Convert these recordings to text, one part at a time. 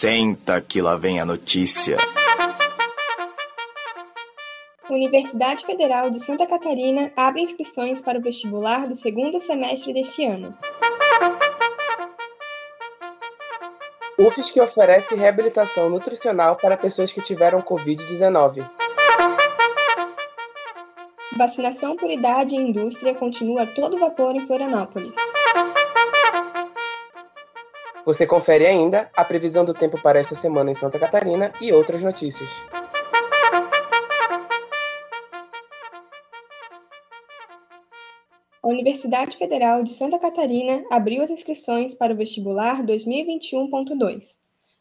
Senta que lá vem a notícia. Universidade Federal de Santa Catarina abre inscrições para o vestibular do segundo semestre deste ano. UFSC oferece reabilitação nutricional para pessoas que tiveram Covid-19. Vacinação por idade e indústria continua a todo vapor em Florianópolis. Você confere ainda a previsão do tempo para esta semana em Santa Catarina e outras notícias. A Universidade Federal de Santa Catarina abriu as inscrições para o vestibular 2021.2.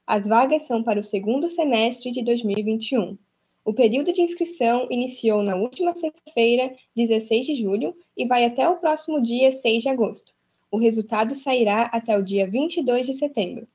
As vagas são para o segundo semestre de 2021. O período de inscrição iniciou na última sexta-feira, 16 de julho, e vai até o próximo dia 6 de agosto. O resultado sairá até o dia 22 de setembro.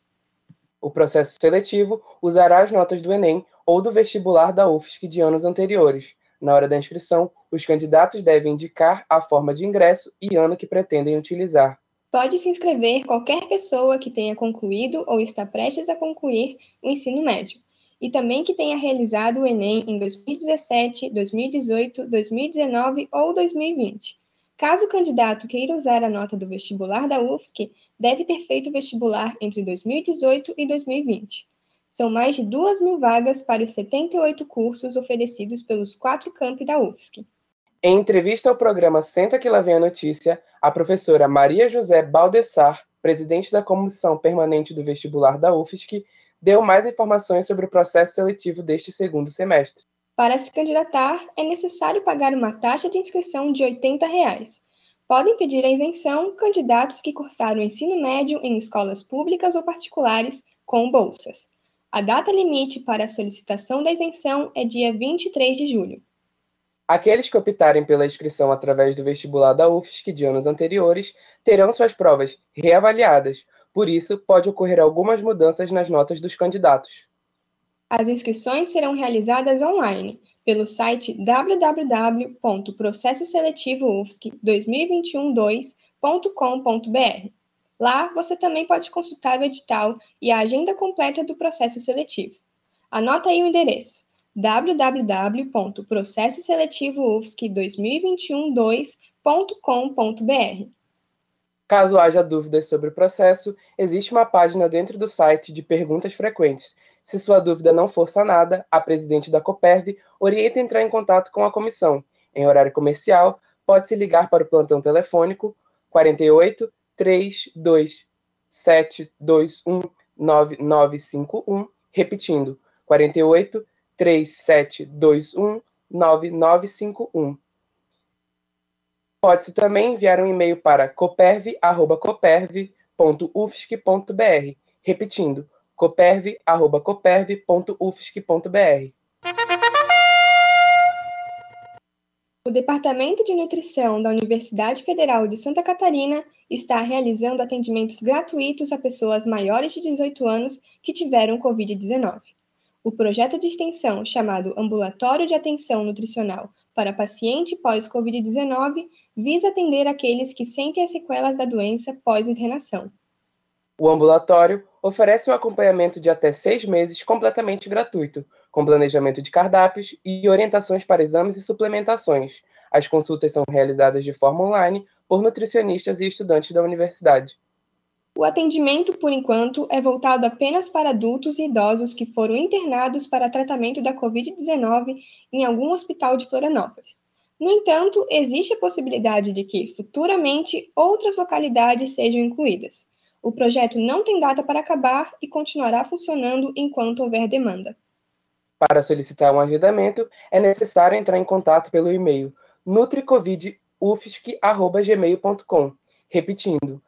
O processo seletivo usará as notas do Enem ou do vestibular da UFSC de anos anteriores. Na hora da inscrição, os candidatos devem indicar a forma de ingresso e ano que pretendem utilizar. Pode se inscrever qualquer pessoa que tenha concluído ou está prestes a concluir o ensino médio, e também que tenha realizado o Enem em 2017, 2018, 2019 ou 2020. Caso o candidato queira usar a nota do vestibular da UFSC, deve ter feito vestibular entre 2018 e 2020. São mais de 2 mil vagas para os 78 cursos oferecidos pelos quatro campi da UFSC. Em entrevista ao programa Senta que lá vem a notícia, a professora Maria José Baldessar, presidente da Comissão Permanente do Vestibular da UFSC, deu mais informações sobre o processo seletivo deste segundo semestre. Para se candidatar, é necessário pagar uma taxa de inscrição de 80 reais. Podem pedir a isenção candidatos que cursaram o ensino médio em escolas públicas ou particulares com bolsas. A data limite para a solicitação da isenção é dia 23 de julho. Aqueles que optarem pela inscrição através do vestibular da UFSC de anos anteriores terão suas provas reavaliadas, por isso pode ocorrer algumas mudanças nas notas dos candidatos. As inscrições serão realizadas online pelo site www.processoseletivoufsc2021-2.com.br. Lá você também pode consultar o edital e a agenda completa do processo seletivo. Anota aí o endereço www.processoseletivoufsc2021-2.com.br. Caso haja dúvidas sobre o processo, existe uma página dentro do site de perguntas frequentes se sua dúvida não for sanada, a presidente da Coperv orienta a entrar em contato com a comissão. Em horário comercial, pode-se ligar para o plantão telefônico 48 32 721 9951, repetindo, 48 3721 9951. Pode-se também enviar um e-mail para coperv.coperv.ufsc.br, repetindo, coperv.coperv.ufsc.br. O Departamento de Nutrição da Universidade Federal de Santa Catarina está realizando atendimentos gratuitos a pessoas maiores de 18 anos que tiveram Covid-19. O projeto de extensão, chamado Ambulatório de Atenção Nutricional para Paciente Pós-Covid-19, visa atender aqueles que sentem as sequelas da doença pós-internação. O ambulatório oferece um acompanhamento de até seis meses completamente gratuito, com planejamento de cardápios e orientações para exames e suplementações. As consultas são realizadas de forma online por nutricionistas e estudantes da universidade. O atendimento, por enquanto, é voltado apenas para adultos e idosos que foram internados para tratamento da Covid-19 em algum hospital de Florianópolis. No entanto, existe a possibilidade de que, futuramente, outras localidades sejam incluídas. O projeto não tem data para acabar e continuará funcionando enquanto houver demanda. Para solicitar um agendamento, é necessário entrar em contato pelo e-mail nutricovidufsc.gmail.com. Repetindo,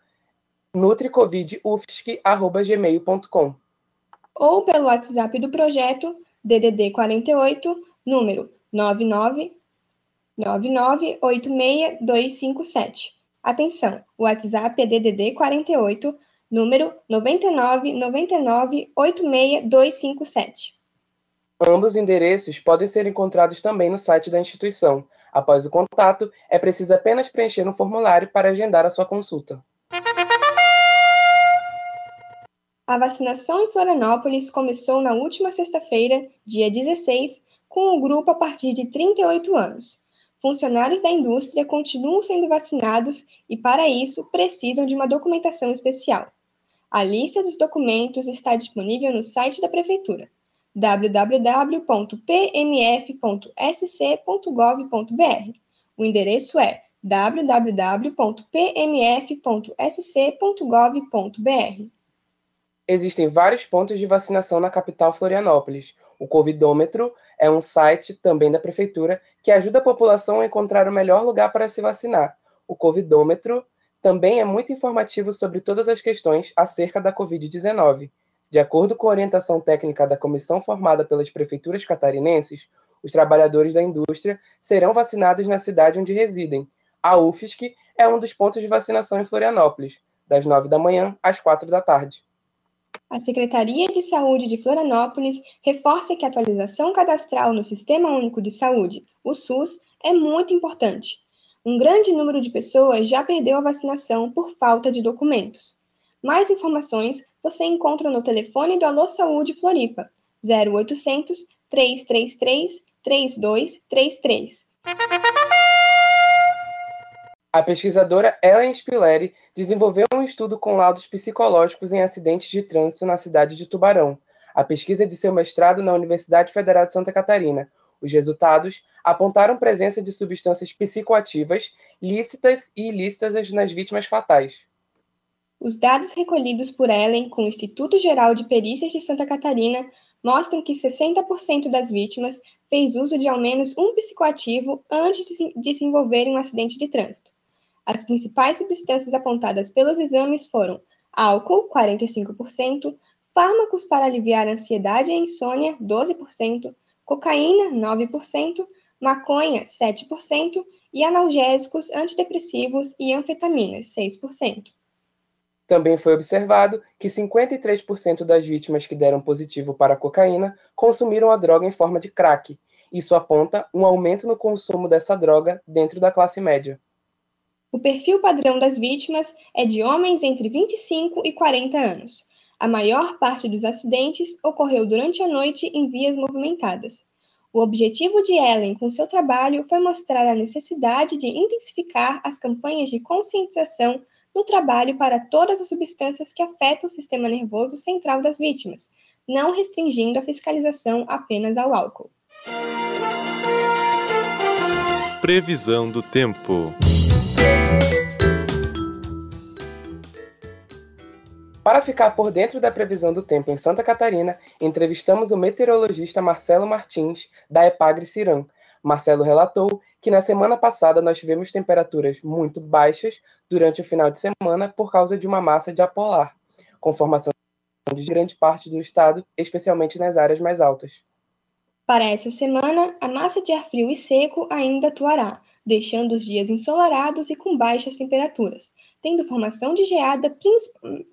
nutricovidufsc.gmail.com. Ou pelo WhatsApp do projeto DDD 48, número 99 9986257. Atenção, o WhatsApp é DDD 48, número 999986257. Ambos endereços podem ser encontrados também no site da instituição. Após o contato, é preciso apenas preencher um formulário para agendar a sua consulta. A vacinação em Florianópolis começou na última sexta-feira, dia 16, com o grupo a partir de 38 anos. Funcionários da indústria continuam sendo vacinados e, para isso, precisam de uma documentação especial. A lista dos documentos está disponível no site da Prefeitura www.pmf.sc.gov.br. O endereço é www.pmf.sc.gov.br. Existem vários pontos de vacinação na capital Florianópolis. O Covidômetro é um site também da prefeitura que ajuda a população a encontrar o melhor lugar para se vacinar. O Covidômetro também é muito informativo sobre todas as questões acerca da Covid-19. De acordo com a orientação técnica da comissão formada pelas prefeituras catarinenses, os trabalhadores da indústria serão vacinados na cidade onde residem. A UFSC é um dos pontos de vacinação em Florianópolis, das 9 da manhã às 4 da tarde. A Secretaria de Saúde de Florianópolis reforça que a atualização cadastral no Sistema Único de Saúde, o SUS, é muito importante um grande número de pessoas já perdeu a vacinação por falta de documentos. Mais informações você encontra no telefone do Alô Saúde Floripa, 0800 333 3233. A pesquisadora Ellen Spilleri desenvolveu um estudo com laudos psicológicos em acidentes de trânsito na cidade de Tubarão. A pesquisa é de seu mestrado na Universidade Federal de Santa Catarina, os resultados apontaram presença de substâncias psicoativas lícitas e ilícitas nas vítimas fatais. Os dados recolhidos por Ellen com o Instituto Geral de Perícias de Santa Catarina mostram que 60% das vítimas fez uso de ao menos um psicoativo antes de se envolver em um acidente de trânsito. As principais substâncias apontadas pelos exames foram álcool, 45%, fármacos para aliviar ansiedade e insônia, 12%, cocaína, 9%, maconha, 7% e analgésicos, antidepressivos e anfetaminas, 6%. Também foi observado que 53% das vítimas que deram positivo para a cocaína consumiram a droga em forma de crack. Isso aponta um aumento no consumo dessa droga dentro da classe média. O perfil padrão das vítimas é de homens entre 25 e 40 anos. A maior parte dos acidentes ocorreu durante a noite em vias movimentadas. O objetivo de Ellen com seu trabalho foi mostrar a necessidade de intensificar as campanhas de conscientização no trabalho para todas as substâncias que afetam o sistema nervoso central das vítimas, não restringindo a fiscalização apenas ao álcool. Previsão do tempo. Para ficar por dentro da previsão do tempo em Santa Catarina, entrevistamos o meteorologista Marcelo Martins, da Epagre Ciram. Marcelo relatou que na semana passada nós tivemos temperaturas muito baixas durante o final de semana por causa de uma massa de apolar, com formação de grande parte do estado, especialmente nas áreas mais altas. Para essa semana, a massa de ar frio e seco ainda atuará, deixando os dias ensolarados e com baixas temperaturas, tendo formação de geada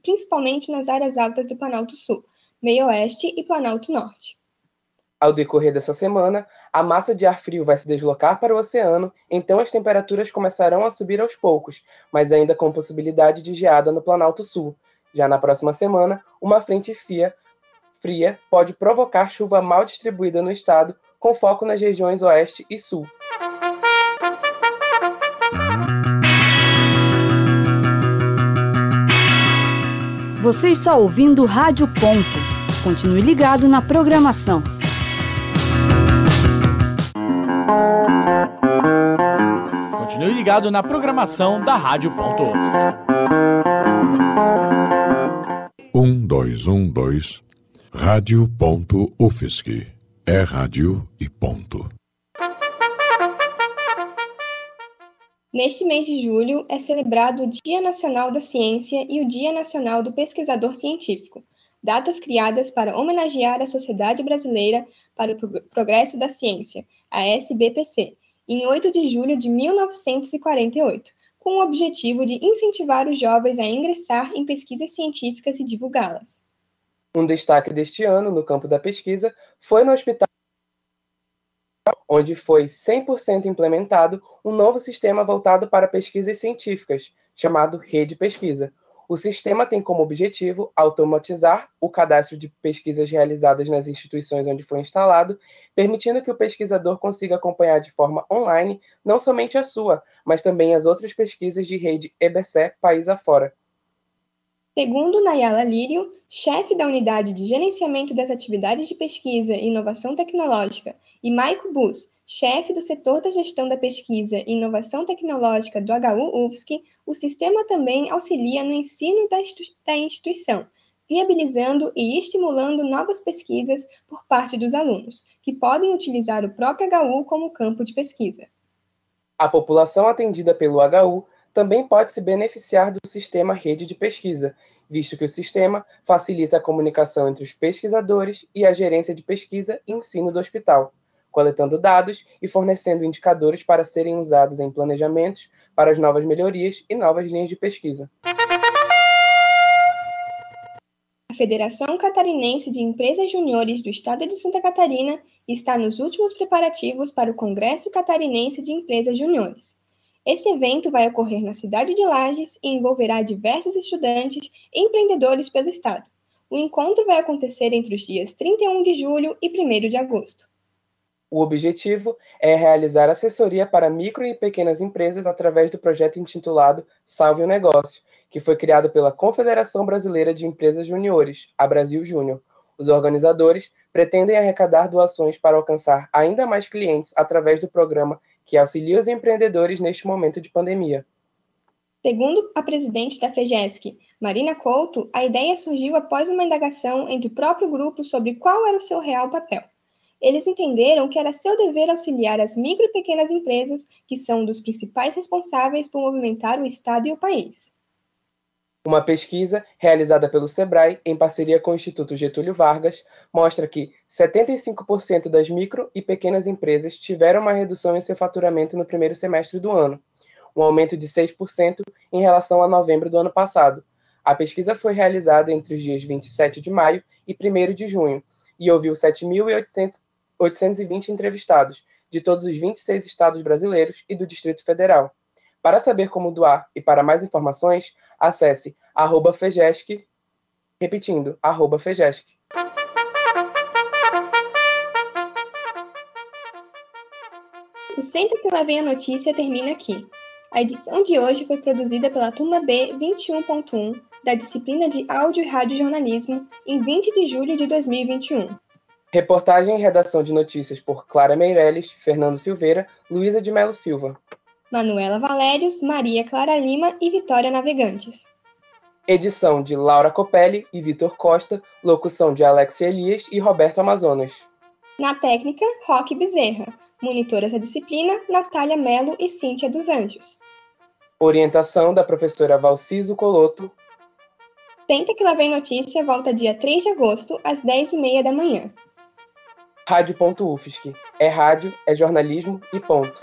principalmente nas áreas altas do Planalto Sul, Meio Oeste e Planalto Norte. Ao decorrer dessa semana, a massa de ar frio vai se deslocar para o oceano, então as temperaturas começarão a subir aos poucos, mas ainda com possibilidade de geada no Planalto Sul. Já na próxima semana, uma frente fria, fria pode provocar chuva mal distribuída no estado, com foco nas regiões oeste e sul. Você está ouvindo Rádio Ponto. Continue ligado na programação. Continue ligado na programação da Rádio Ponto. Um, dois, um, dois. Rádio Ponto UFSC. É rádio e ponto. Neste mês de julho é celebrado o Dia Nacional da Ciência e o Dia Nacional do Pesquisador Científico, datas criadas para homenagear a Sociedade Brasileira para o Progresso da Ciência, a SBPC, em 8 de julho de 1948, com o objetivo de incentivar os jovens a ingressar em pesquisas científicas e divulgá-las. Um destaque deste ano no campo da pesquisa foi no Hospital onde foi 100% implementado um novo sistema voltado para pesquisas científicas, chamado Rede Pesquisa. O sistema tem como objetivo automatizar o cadastro de pesquisas realizadas nas instituições onde foi instalado, permitindo que o pesquisador consiga acompanhar de forma online não somente a sua, mas também as outras pesquisas de rede EBSE país afora. Segundo Nayala Lírio, chefe da Unidade de Gerenciamento das Atividades de Pesquisa e Inovação Tecnológica, e Maico Bus, chefe do setor da gestão da pesquisa e inovação tecnológica do HU UFSC, o sistema também auxilia no ensino da, instituição, viabilizando e estimulando novas pesquisas por parte dos alunos, que podem utilizar o próprio HU como campo de pesquisa. A população atendida pelo HU também pode se beneficiar do sistema rede de pesquisa, visto que o sistema facilita a comunicação entre os pesquisadores e a gerência de pesquisa e ensino do hospital coletando dados e fornecendo indicadores para serem usados em planejamentos para as novas melhorias e novas linhas de pesquisa. A Federação Catarinense de Empresas Juniores do Estado de Santa Catarina está nos últimos preparativos para o Congresso Catarinense de Empresas Juniores. Esse evento vai ocorrer na cidade de Lages e envolverá diversos estudantes e empreendedores pelo estado. O encontro vai acontecer entre os dias 31 de julho e 1 de agosto. O objetivo é realizar assessoria para micro e pequenas empresas através do projeto intitulado Salve o Negócio, que foi criado pela Confederação Brasileira de Empresas Juniores, a Brasil Júnior. Os organizadores pretendem arrecadar doações para alcançar ainda mais clientes através do programa que auxilia os empreendedores neste momento de pandemia. Segundo a presidente da FEGESC, Marina Couto, a ideia surgiu após uma indagação entre o próprio grupo sobre qual era o seu real papel eles entenderam que era seu dever auxiliar as micro e pequenas empresas, que são dos principais responsáveis por movimentar o Estado e o país. Uma pesquisa realizada pelo Sebrae, em parceria com o Instituto Getúlio Vargas, mostra que 75% das micro e pequenas empresas tiveram uma redução em seu faturamento no primeiro semestre do ano, um aumento de 6% em relação a novembro do ano passado. A pesquisa foi realizada entre os dias 27 de maio e 1 de junho e ouviu 7.800 820 entrevistados, de todos os 26 estados brasileiros e do Distrito Federal. Para saber como doar e para mais informações, acesse arroba Fejesc, repetindo, arroba Fejesc. O Sempre que lá vem a notícia termina aqui. A edição de hoje foi produzida pela turma B 21.1 da disciplina de Áudio e Rádio Jornalismo em 20 de julho de 2021. Reportagem e redação de notícias por Clara Meirelles, Fernando Silveira, Luísa de Melo Silva. Manuela Valérios, Maria Clara Lima e Vitória Navegantes. Edição de Laura Copelli e Vitor Costa, locução de Alex Elias e Roberto Amazonas. Na técnica, Roque Bezerra. Monitoras da disciplina, Natália Melo e Cíntia dos Anjos. Orientação da professora Valciso Coloto. Senta que lá vem notícia volta dia 3 de agosto, às 10h30 da manhã. Rádio.UFSC. É rádio, é jornalismo e ponto.